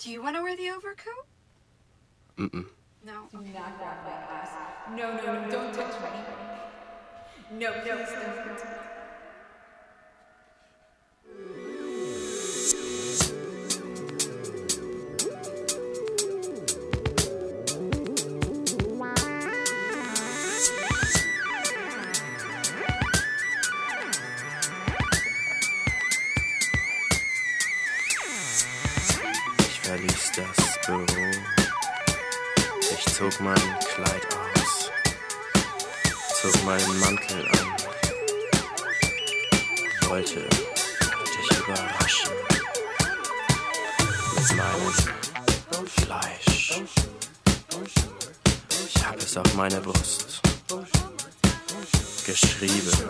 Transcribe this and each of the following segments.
Do you want to wear the overcoat? Mm-mm. No. Okay. Not that way, No, no, no, don't touch me. No, please don't. wollte dich überraschen mit meinem Fleisch. Ich habe es auf meine Brust geschrieben.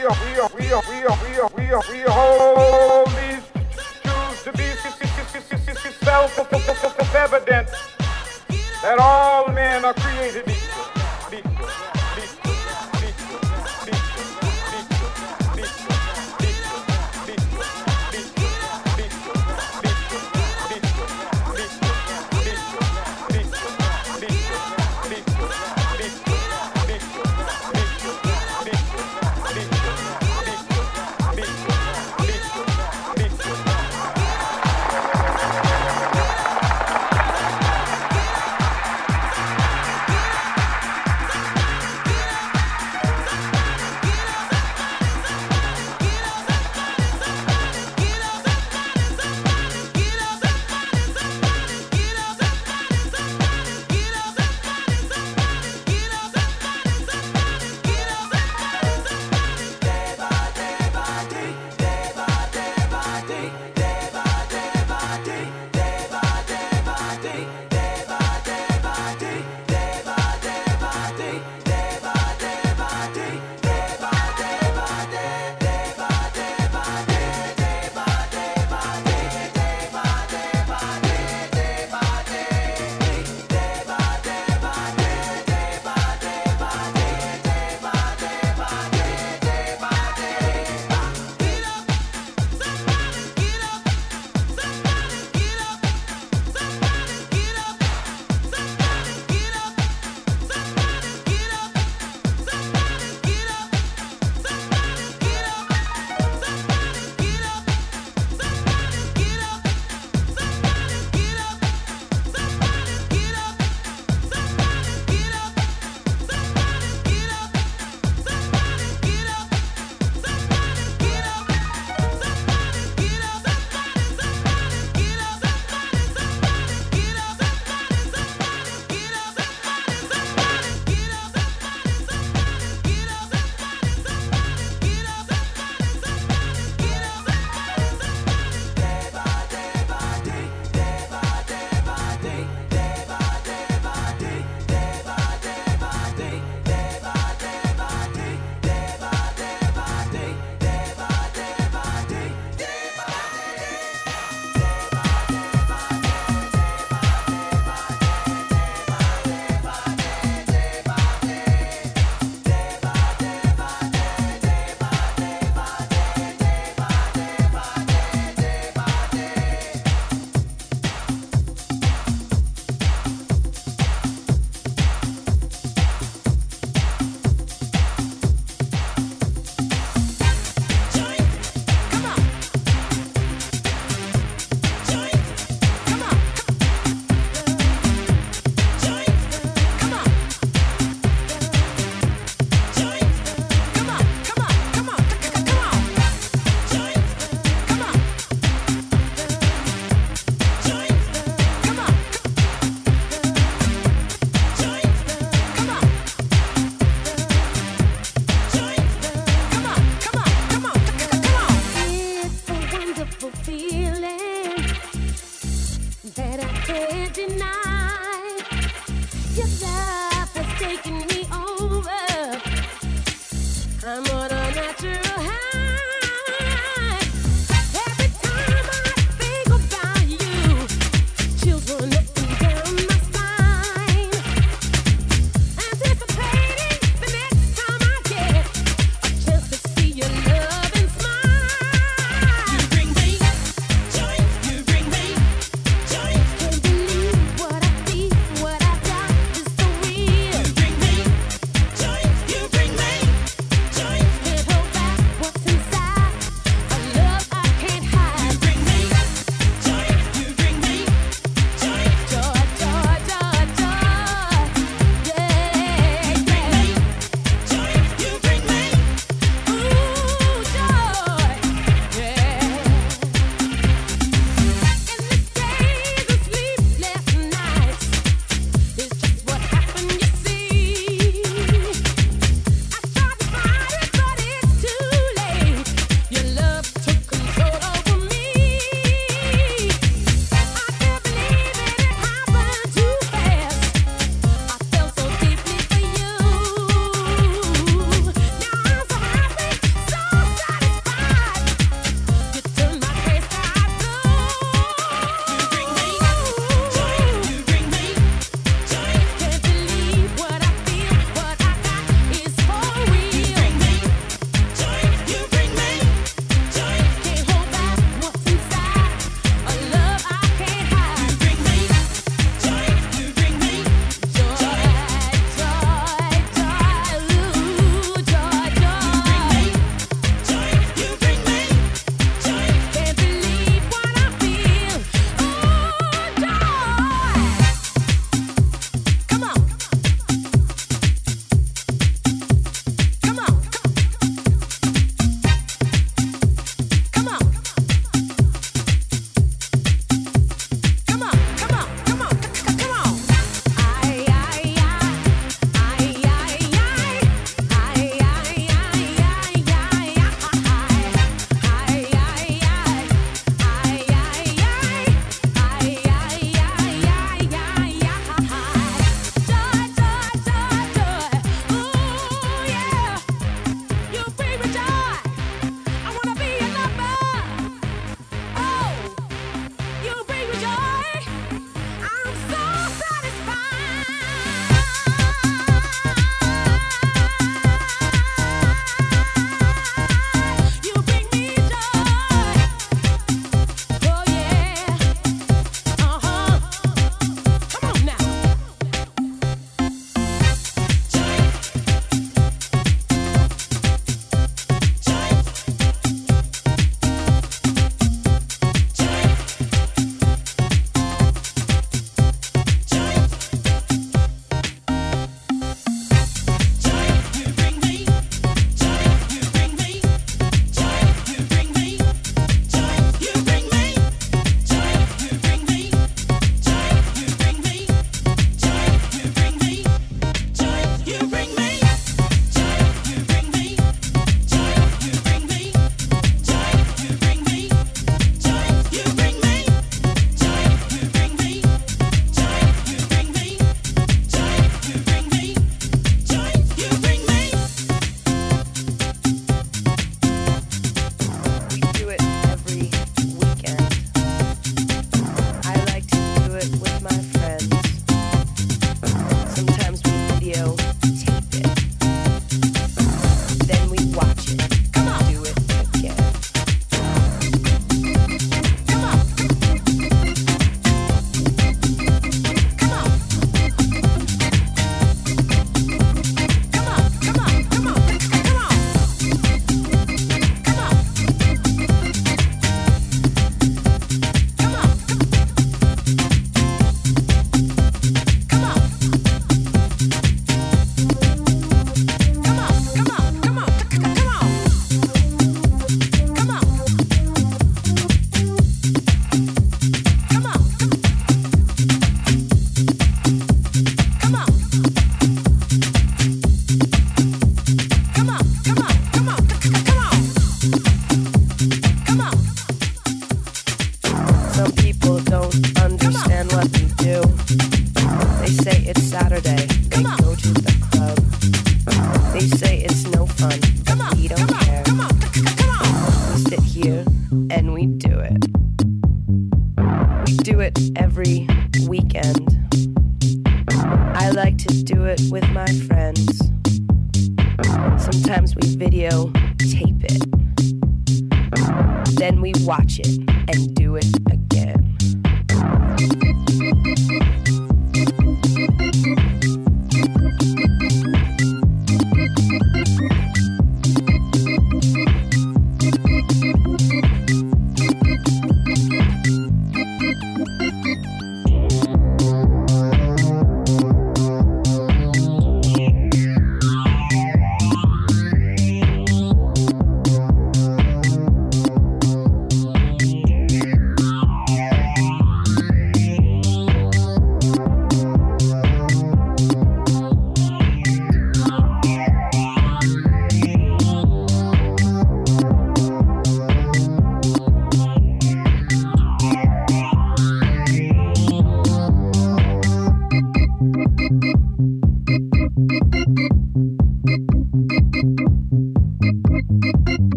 We are, we are, we are, we are, we are, we are, these truths to be self-evident that all men are created equal.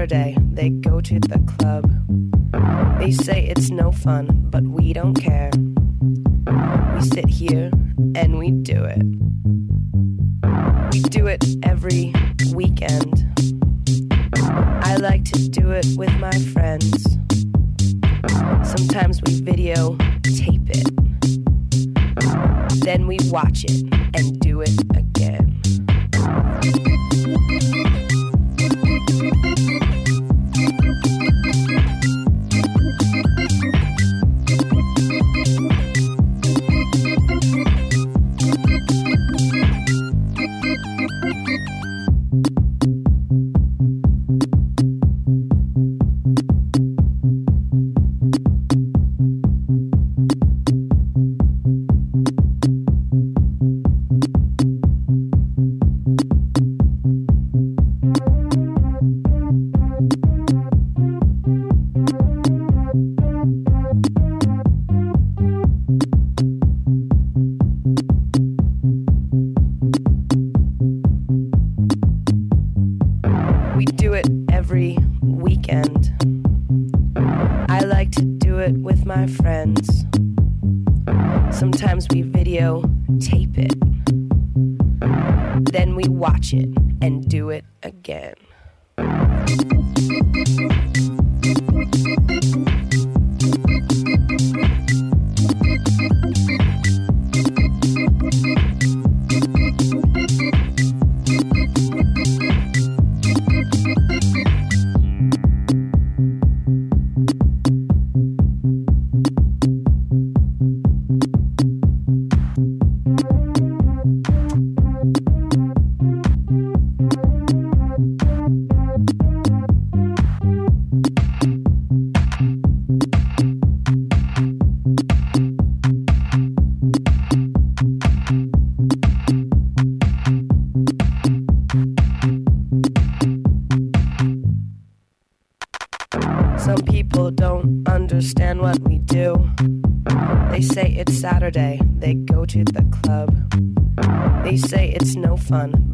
Saturday, they go to the club. They say it's no fun, but we don't care. We sit here and we do it. We do it every weekend. I like to do it with my friends. Sometimes we video tape it. Then we watch it. Saturday, they go to the club. They say it's no fun,